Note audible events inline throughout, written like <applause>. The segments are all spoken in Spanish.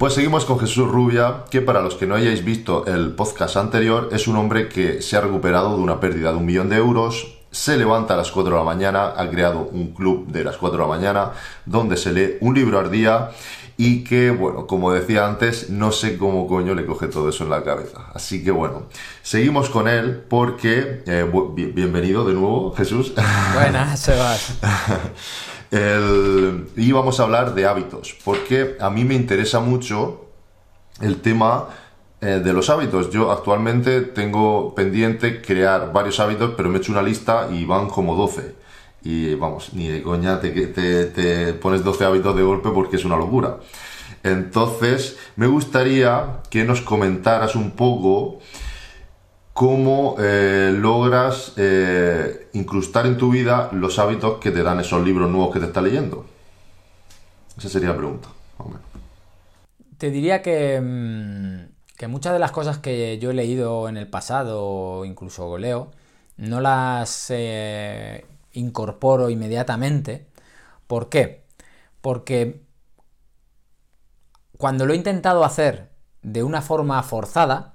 Pues seguimos con Jesús Rubia, que para los que no hayáis visto el podcast anterior, es un hombre que se ha recuperado de una pérdida de un millón de euros, se levanta a las 4 de la mañana, ha creado un club de las 4 de la mañana, donde se lee un libro al día y que, bueno, como decía antes, no sé cómo coño le coge todo eso en la cabeza. Así que bueno, seguimos con él porque, eh, bienvenido de nuevo, Jesús. Buenas, Sebas. <laughs> Y vamos a hablar de hábitos, porque a mí me interesa mucho el tema eh, de los hábitos. Yo actualmente tengo pendiente crear varios hábitos, pero me he hecho una lista y van como 12. Y vamos, ni de coña te, te pones 12 hábitos de golpe porque es una locura. Entonces, me gustaría que nos comentaras un poco cómo eh, logras eh, incrustar en tu vida los hábitos que te dan esos libros nuevos que te estás leyendo. Esa sería la pregunta. Te diría que, mm, que, muchas de las cosas que yo he leído en el pasado, o incluso leo, no las eh, incorporo inmediatamente. ¿Por qué? Porque cuando lo he intentado hacer de una forma forzada,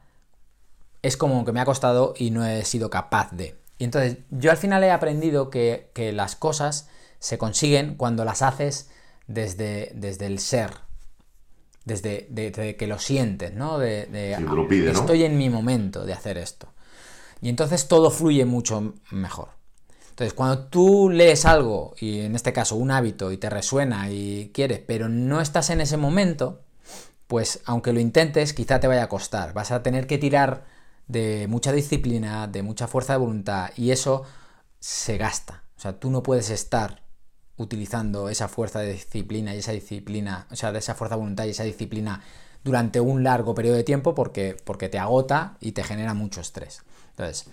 es como que me ha costado y no he sido capaz de. Y entonces yo al final he aprendido que, las cosas se consiguen cuando las haces desde, desde el ser, desde que lo sientes, ¿no? De, estoy en mi momento de hacer esto. Y entonces todo fluye mucho mejor. Entonces, cuando tú lees algo, y en este caso un hábito, y te resuena y quieres, pero no estás en ese momento, pues aunque lo intentes, quizá te vaya a costar. Vas a tener que tirar de mucha disciplina, de mucha fuerza de voluntad, y eso se gasta. O sea, tú no puedes estar utilizando esa fuerza de disciplina y esa disciplina, o sea, de esa fuerza de voluntad y esa disciplina durante un largo periodo de tiempo porque, porque te agota y te genera mucho estrés. Entonces,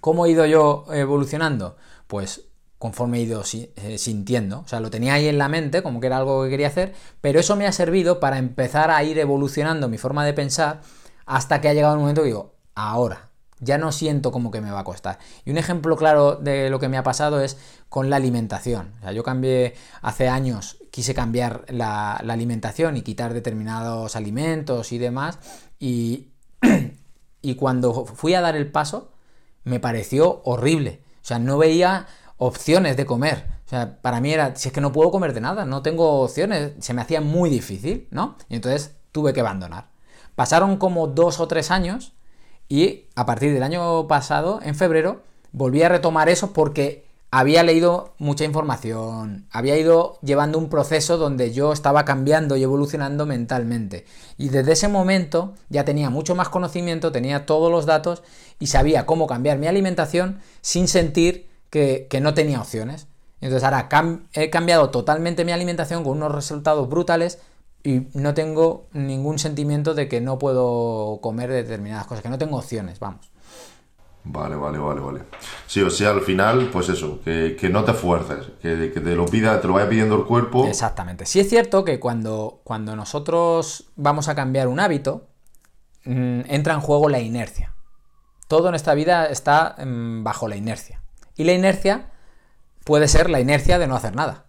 ¿cómo he ido yo evolucionando? Pues conforme he ido eh, sintiendo. O sea, lo tenía ahí en la mente como que era algo que quería hacer, pero eso me ha servido para empezar a ir evolucionando mi forma de pensar hasta que ha llegado el momento que digo, ahora. Ya no siento como que me va a costar. Y un ejemplo claro de lo que me ha pasado es con la alimentación. O sea, yo cambié hace años, quise cambiar la, alimentación y quitar determinados alimentos y demás. Y, <clears throat> y cuando fui a dar el paso, me pareció horrible. O sea, no veía opciones de comer. O sea, para mí era, si es que no puedo comer de nada, no tengo opciones, se me hacía muy difícil, ¿no? Y entonces tuve que abandonar. Pasaron como dos o tres años y a partir del año pasado, en febrero, volví a retomar eso porque había leído mucha información, había ido llevando un proceso donde yo estaba cambiando y evolucionando mentalmente. Y desde ese momento ya tenía mucho más conocimiento, tenía todos los datos y sabía cómo cambiar mi alimentación sin sentir que, no tenía opciones. Entonces ahora he cambiado totalmente mi alimentación con unos resultados brutales y no tengo ningún sentimiento de que no puedo comer determinadas cosas, que no tengo opciones, vamos. Vale, vale, vale, vale. Sí, o sea, al final, pues eso, que, no te fuerces, que, que, te lo pida, te lo vaya pidiendo el cuerpo. Exactamente. Sí es cierto que cuando, cuando nosotros vamos a cambiar un hábito, mm, entra en juego la inercia. Todo en esta vida está mm, bajo la inercia. Y la inercia puede ser la inercia de no hacer nada.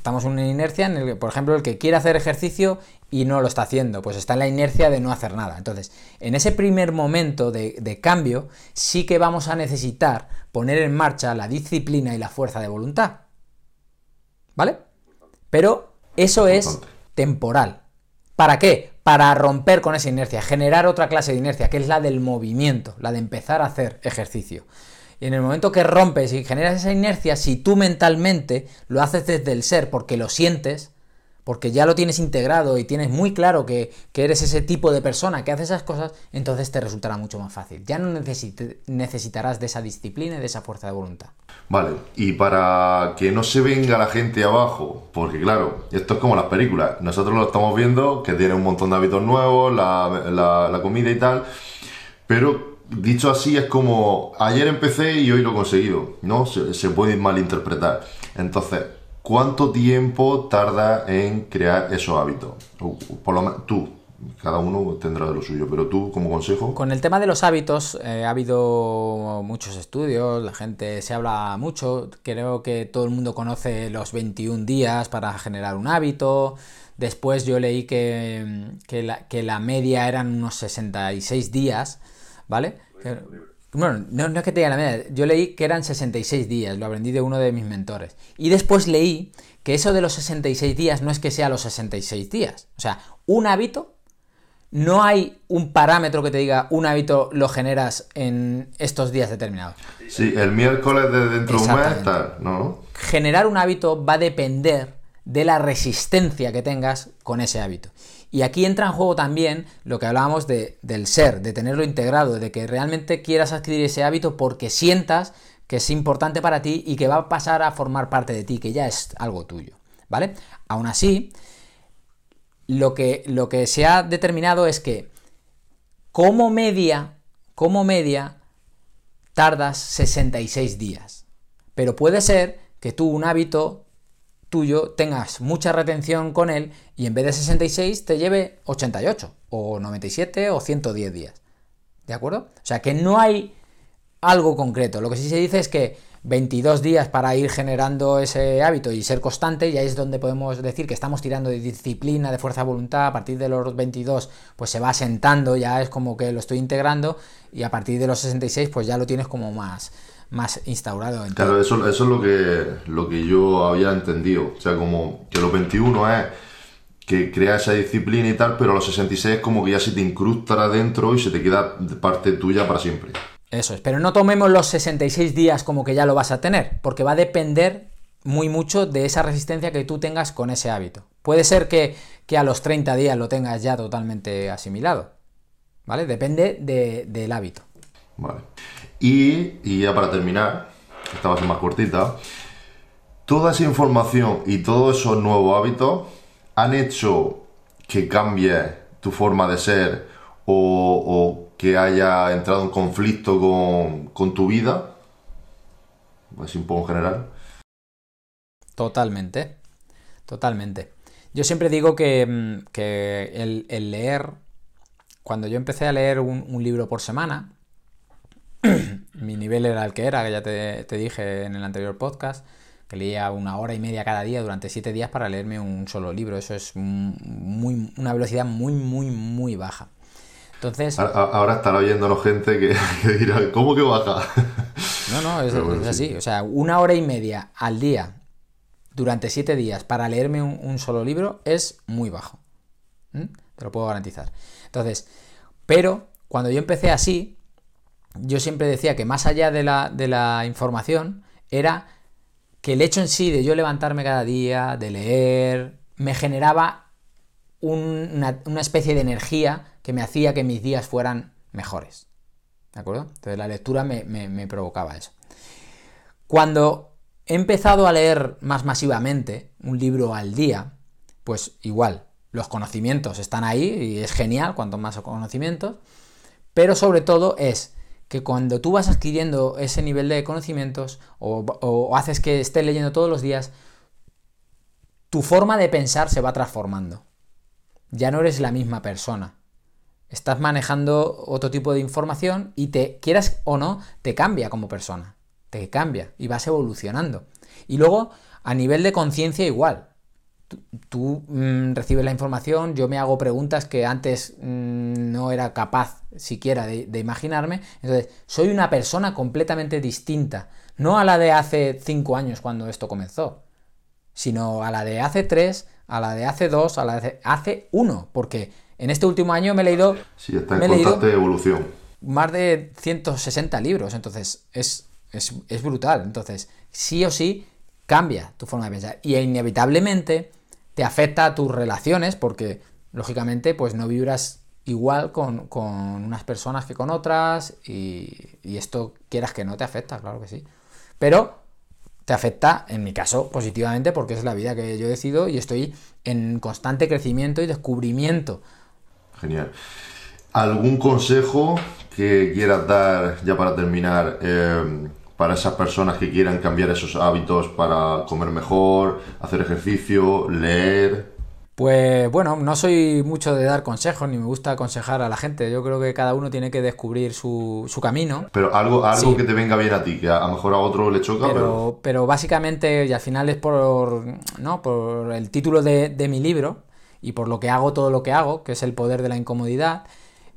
Estamos en una inercia en el que, por ejemplo, el que quiere hacer ejercicio y no lo está haciendo, pues está en la inercia de no hacer nada. Entonces, en ese primer momento de, cambio, sí que vamos a necesitar poner en marcha la disciplina y la fuerza de voluntad. ¿Vale? Pero eso es temporal. ¿Para qué? Para romper con esa inercia, generar otra clase de inercia, que es la del movimiento, la de empezar a hacer ejercicio. Y en el momento que rompes y generas esa inercia, si tú mentalmente lo haces desde el ser porque lo sientes, porque ya lo tienes integrado y tienes muy claro que, eres ese tipo de persona que hace esas cosas, entonces te resultará mucho más fácil. Ya no necesitarás de esa disciplina y de esa fuerza de voluntad. Vale, y para que no se venga la gente abajo, porque claro, esto es como las películas, nosotros lo estamos viendo, que tiene un montón de hábitos nuevos, la, la comida y tal, pero dicho así es como ayer empecé y hoy lo he conseguido, ¿no? Se, puede malinterpretar. Entonces, ¿cuánto tiempo tarda en crear esos hábitos? Por lo menos tú, cada uno tendrá de lo suyo, pero tú como consejo. Con el tema de los hábitos eh, ha habido muchos estudios, la gente se habla mucho, creo que todo el mundo conoce los 21 días para generar un hábito, Después yo leí que, que, la, que la media eran unos 66 días, ¿vale? Bueno, no, no, es que te diga la media, yo leí que eran 66 días, lo aprendí de uno de mis mentores. Y después leí que eso de los 66 días no es que sea los 66 días. O sea, un hábito, no hay un parámetro que te diga un hábito lo generas en estos días determinados. Sí, el miércoles de dentro de un mes, tal, ¿no? Generar un hábito va a depender de la resistencia que tengas con ese hábito. Y aquí entra en juego también lo que hablábamos de, del ser, de tenerlo integrado, de que realmente quieras adquirir ese hábito porque sientas que es importante para ti y que va a pasar a formar parte de ti, que ya es algo tuyo, ¿vale? Aún así, lo que, lo que se ha determinado es que como media, como media, tardas 66 días. Pero puede ser que tú un hábito tuyo tengas mucha retención con él y en vez de 66 te lleve 88 o 97 o 110 días. ¿De acuerdo? O sea que no hay algo concreto. Lo que sí se dice es que 22 días para ir generando ese hábito y ser constante, y ahí es donde podemos decir que estamos tirando de disciplina, de fuerza de voluntad, a partir de los 22 pues se va sentando, ya es como que lo estoy integrando, y a partir de los 66 pues ya lo tienes como más, más instaurado. claro, eso, eso, es lo que, lo que yo había entendido, o sea, como que los 21 es que crea esa disciplina y tal, pero los 66 es como que ya se te incrusta adentro y se te queda parte tuya para siempre. Eso es, pero no tomemos los 66 días como que ya lo vas a tener, porque va a depender muy mucho de esa resistencia que tú tengas con ese hábito. Puede ser que, a los 30 días lo tengas ya totalmente asimilado, ¿vale? Depende del hábito. Vale. Y, ya para terminar, esta va a ser más cortita, toda esa información y todos esos nuevos hábitos han hecho que cambie tu forma de ser o, que haya entrado en conflicto con, tu vida, así un poco en general. Totalmente, totalmente. Yo siempre digo que, mm, el, leer, cuando yo empecé a leer un, libro por semana, <clears throat> mi nivel era el que era, que ya te, te, dije en el anterior podcast, que leía una hora y media cada día durante siete días para leerme un solo libro. Eso es muy, una velocidad muy, muy, muy baja. Entonces... Ahora estará oyéndonos gente <laughs> que, dirá, ¿cómo que baja? No, no, es, así. O sea, una hora y media al día durante siete días para leerme un, solo libro es muy bajo. Te lo puedo garantizar. Entonces, pero cuando yo empecé así, yo siempre decía que más allá de la, de la información era que el hecho en sí de yo levantarme cada día, de leer, me generaba una, especie de energía que me hacía que mis días fueran mejores. ¿De acuerdo? Entonces la lectura me, provocaba eso. Cuando he empezado a leer más masivamente un libro al día, pues igual, los conocimientos están ahí y es genial cuanto más conocimientos, pero sobre todo es que cuando tú vas adquiriendo ese nivel de conocimientos o, haces que estés leyendo todos los días, tu forma de pensar se va transformando ya no eres la misma persona. Estás manejando otro tipo de información y te, quieras o no, te cambia como persona. Te cambia y vas evolucionando. Y luego, a nivel de conciencia, igual. Tú, mm, recibes la información, yo me hago preguntas que antes mm, no era capaz siquiera de, de, imaginarme. Entonces, soy una persona completamente distinta. No a la de hace cinco años cuando esto comenzó, sino a la de hace tres, a la de hace dos, a la de hace uno, porque en este último año me he leído... Sí, está en constante evolución. Más de 160 libros, entonces es, es, brutal. Entonces, sí o sí, cambia tu forma de pensar. Y inevitablemente te afecta a tus relaciones, porque lógicamente pues no vibras igual con, unas personas que con otras, y, y esto quieras que no te afecta, claro que sí. Pero te afecta, en mi caso, positivamente porque es la vida que yo decido y estoy en constante crecimiento y descubrimiento. Genial. ¿Algún consejo que quieras dar, ya para terminar, eh, para esas personas que quieran cambiar esos hábitos para comer mejor, hacer ejercicio, leer? Pues bueno, no soy mucho de dar consejos, ni me gusta aconsejar a la gente. Yo creo que cada uno tiene que descubrir su, camino. Pero algo, algo que te venga bien a ti, que a lo mejor a otro le choca. Pero, pero... básicamente, y al final es por, ¿no? por el título de, mi libro, y por lo que hago todo lo que hago, que es el poder de la incomodidad,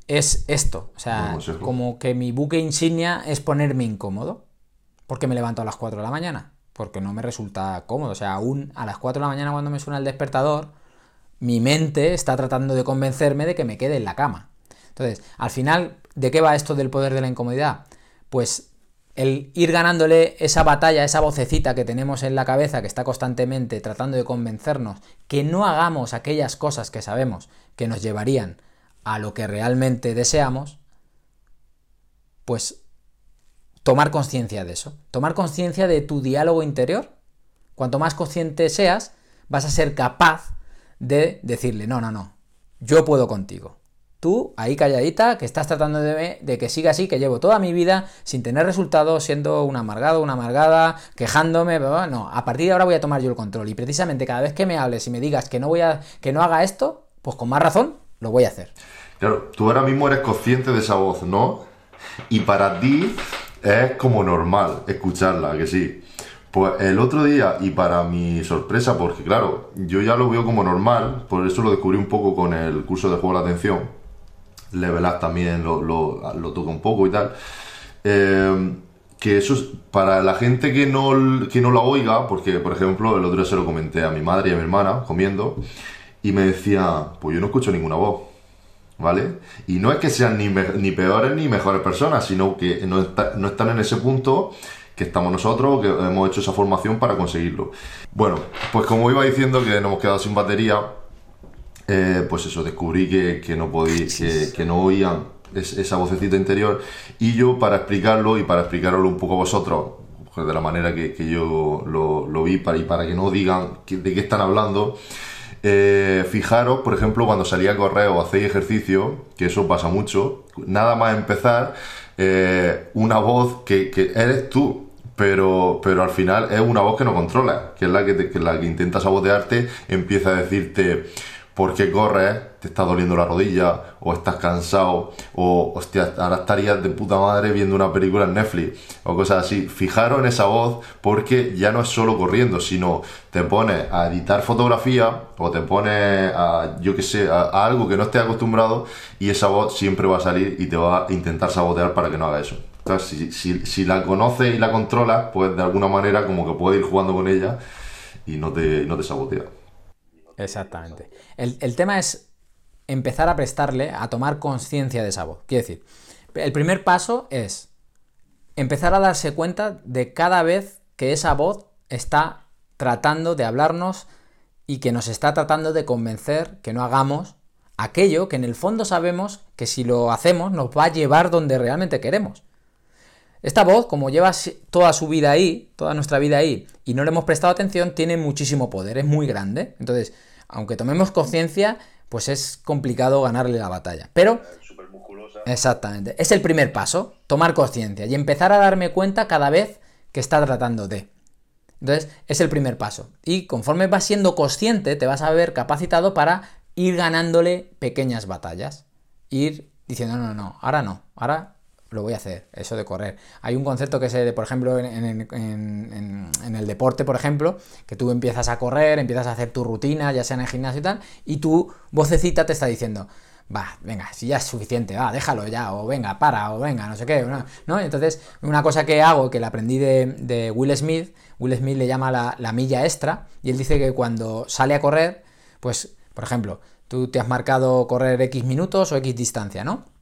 es esto. O sea, como que mi buque insignia es ponerme incómodo. Porque me levanto a las 4 de la mañana? Porque no me resulta cómodo. O sea, aún a las 4 de la mañana cuando me suena el despertador, mi mente está tratando de convencerme de que me quede en la cama. Entonces, al final, ¿de qué va esto del poder de la incomodidad? Pues el ir ganándole esa batalla, esa vocecita que tenemos en la cabeza que está constantemente tratando de convencernos que no hagamos aquellas cosas que sabemos que nos llevarían a lo que realmente deseamos, pues tomar conciencia de eso, tomar conciencia de tu diálogo interior. Cuanto más consciente seas, vas a ser capaz de decirle, no, no, no, yo puedo contigo. Tú, ahí calladita, que estás tratando de, que siga así, que llevo toda mi vida sin tener resultados, siendo un amargado, una amargada, quejándome, no, a partir de ahora voy a tomar yo el control. Y precisamente cada vez que me hables y me digas que no voy a, que no haga esto, pues con más razón lo voy a hacer. Claro, tú ahora mismo eres consciente de esa voz, ¿no? Y para ti es como normal escucharla, que sí. Pues el otro día, y para mi sorpresa, porque claro, yo ya lo veo como normal, por eso lo descubrí un poco con el curso de juego de la atención. Level Up también lo, lo, toca un poco y tal. Eh, que eso es para la gente que no, que no la oiga, porque por ejemplo el otro día se lo comenté a mi madre y a mi hermana comiendo, y me decía, pues yo no escucho ninguna voz. ¿Vale? Y no es que sean ni, ni peores ni mejores personas, sino que no, no están en ese punto que estamos nosotros, que hemos hecho esa formación para conseguirlo. Bueno, pues como iba diciendo que nos hemos quedado sin batería, eh, pues eso, descubrí que, no podía, que, no oían esa vocecita interior y yo para explicarlo y para explicarlo un poco a vosotros, pues de la manera que, yo lo, vi para, y para que no digan de qué están hablando, eh, fijaros, por ejemplo, cuando salía a correr o hacéis ejercicio, que eso pasa mucho, nada más empezar, eh, una voz que, eres tú, pero, pero al final es una voz que no controla, que es la que, que la que intenta sabotearte, empieza a decirte por qué corres, te está doliendo la rodilla, o estás cansado, o ahora estarías de puta madre viendo una película en Netflix, o cosas así. Fijaros en esa voz, porque ya no es solo corriendo, sino te pones a editar fotografía, o te pones a, yo que sé, a, algo que no estés acostumbrado, y esa voz siempre va a salir y te va a intentar sabotear para que no haga eso. Entonces, si, si, la conoces y la controlas, pues de alguna manera como que puedes ir jugando con ella y no te, no te sabotea. Exactamente. El, tema es empezar a prestarle, a tomar conciencia de esa voz. Quiero decir, el primer paso es empezar a darse cuenta de cada vez que esa voz está tratando de hablarnos y que nos está tratando de convencer que no hagamos aquello que en el fondo sabemos que si lo hacemos nos va a llevar donde realmente queremos. Esta voz, como lleva toda su vida ahí, toda nuestra vida ahí, y no le hemos prestado atención, tiene muchísimo poder, es muy grande. Entonces, aunque tomemos conciencia, pues es complicado ganarle la batalla. Pero... Exactamente. Es el primer paso, tomar conciencia y empezar a darme cuenta cada vez que está tratando de. Entonces, es el primer paso. Y conforme vas siendo consciente, te vas a ver capacitado para ir ganándole pequeñas batallas. Ir diciendo, no, no, no, ahora no, ahora lo voy a hacer, eso de correr. Hay un concepto que se, por ejemplo, en, el deporte, por ejemplo, que tú empiezas a correr, empiezas a hacer tu rutina, ya sea en el gimnasio y tal, y tu vocecita te está diciendo, va, venga, si ya es suficiente, va, déjalo ya, o venga, para, o venga, no sé qué, ¿no? Entonces, una cosa que hago, que la aprendí de, Will Smith, Will Smith le llama la, la milla extra, y él dice que cuando sale a correr, pues, por ejemplo, tú te has marcado correr X minutos o X distancia, ¿no?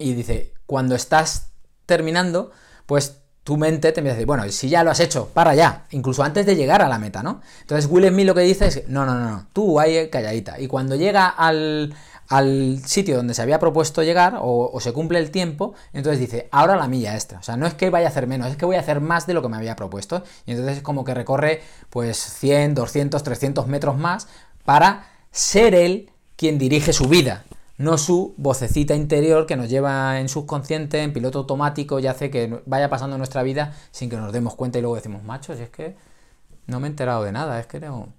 Y dice, cuando estás terminando, pues tu mente te empieza a decir, bueno, si ya lo has hecho, para ya, incluso antes de llegar a la meta, ¿no? Entonces Will Smith lo que dice es, no, no, no, no, tú ahí calladita. Y cuando llega al, sitio donde se había propuesto llegar o, se cumple el tiempo, entonces dice, ahora la milla extra. O sea, no es que vaya a hacer menos, es que voy a hacer más de lo que me había propuesto. Y entonces es como que recorre pues 100, 200, 300 metros más para ser él quien dirige su vida no su vocecita interior que nos lleva en subconsciente, en piloto automático y hace que vaya pasando nuestra vida sin que nos demos cuenta y luego decimos, macho, si es que no me he enterado de nada, es que no...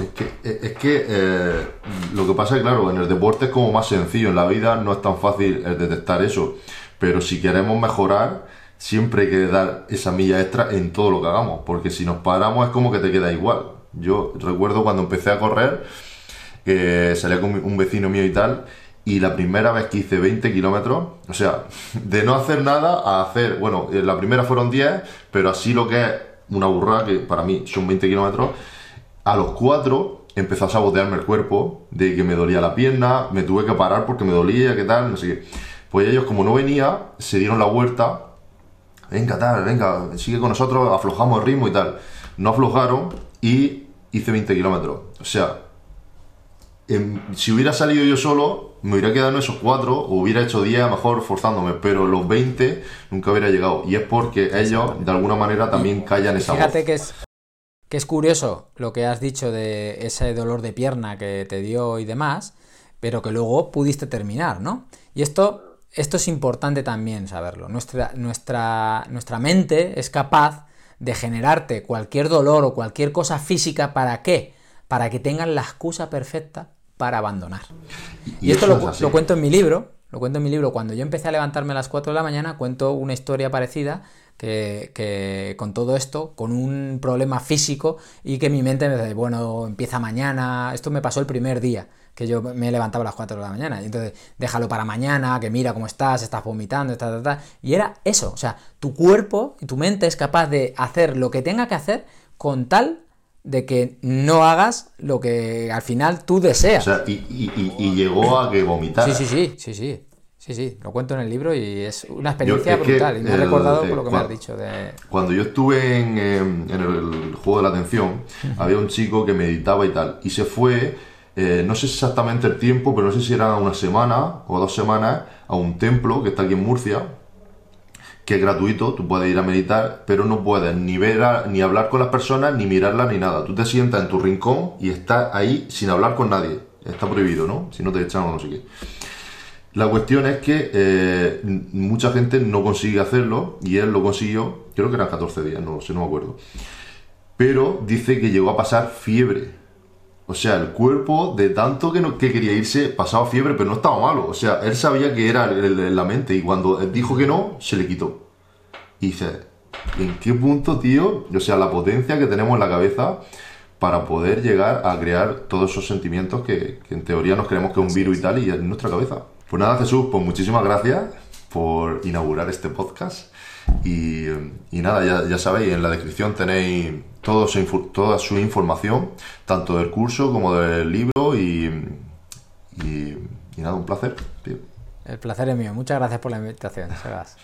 Es que, es que eh, lo que pasa es claro, en el deporte es como más sencillo, en la vida no es tan fácil detectar eso, pero si queremos mejorar, siempre hay que dar esa milla extra en todo lo que hagamos, porque si nos paramos es como que te queda igual. Yo recuerdo cuando empecé a correr, que salía con un vecino mío y tal, y la primera vez que hice 20 kilómetros, o sea, <laughs> de no hacer nada a hacer, bueno, eh, la primera fueron 10, pero así lo que es una burrada, que para mí son 20 kilómetros, a los 4 empezó a sabotearme el cuerpo, de que me dolía la pierna, me tuve que parar porque me dolía, qué tal, no sé qué. Pues ellos, como no venía, se dieron la vuelta, venga, tal, venga, sigue con nosotros, aflojamos el ritmo y tal. No aflojaron y hice 20 kilómetros. O sea, si hubiera salido yo solo, me hubiera quedado en esos cuatro, o hubiera hecho 10 mejor forzándome, pero los 20 nunca hubiera llegado. Y es porque ellos, de alguna manera, también callan esa Fíjate que es, que es curioso lo que has dicho de ese dolor de pierna que te dio y demás, pero que luego pudiste terminar, ¿no? Y esto, esto es importante también saberlo. Nuestra, nuestra, nuestra mente es capaz de generarte cualquier dolor o cualquier cosa física, ¿para qué? Para que tengan la excusa perfecta para abandonar. Y, esto lo, cuento en mi libro, lo cuento en mi libro. Cuando yo empecé a levantarme a las 4 de la mañana, cuento una historia parecida que, con todo esto, con un problema físico y que mi mente me dice, bueno, empieza mañana. Esto me pasó el primer día que yo me levantaba a las 4 de la mañana. Y entonces, déjalo para mañana, que mira cómo estás, estás vomitando, está, Y era eso, o sea, tu cuerpo y tu mente es capaz de hacer lo que tenga que hacer con tal de que no hagas lo que al final tú deseas. O sea, y, llegó a que vomitar. Sí, sí, sí, sí, sí. Sí, sí, lo cuento en el libro y es una experiencia brutal. y me he recordado por lo que me has dicho. De... Cuando yo estuve en, em, el juego de la atención, había un chico que meditaba y tal. Y se fue, eh, no sé exactamente el tiempo, pero no sé si era una semana o dos semanas, a un templo que está aquí en Murcia, que es gratuito, tú puedes ir a meditar, pero no puedes ni ver ni hablar con las personas, ni mirarlas, ni nada. Tú te sientas en tu rincón y estás ahí sin hablar con nadie. Está prohibido, ¿no? Si no te echan o no sé qué. La cuestión es que eh, mucha gente no consigue hacerlo y él lo consiguió, creo que eran 14 días, no sé, no me acuerdo. Pero dice que llegó a pasar fiebre. O sea, el cuerpo de tanto que, no, que quería irse pasaba fiebre, pero no estaba malo. O sea, él sabía que era la mente y cuando él dijo que no, se le quitó. Y dice, ¿en qué punto, tío? O sea, la potencia que tenemos en la cabeza para poder llegar a crear todos esos sentimientos que, en teoría nos creemos que es un virus y tal y en nuestra cabeza. Pues nada, Jesús, pues muchísimas gracias por inaugurar este podcast. Y, nada, ya, ya sabéis, en la descripción tenéis todo toda su información, tanto del curso como del libro y, y, nada, un placer. El placer es mío. Muchas gracias por la invitación, Sebas.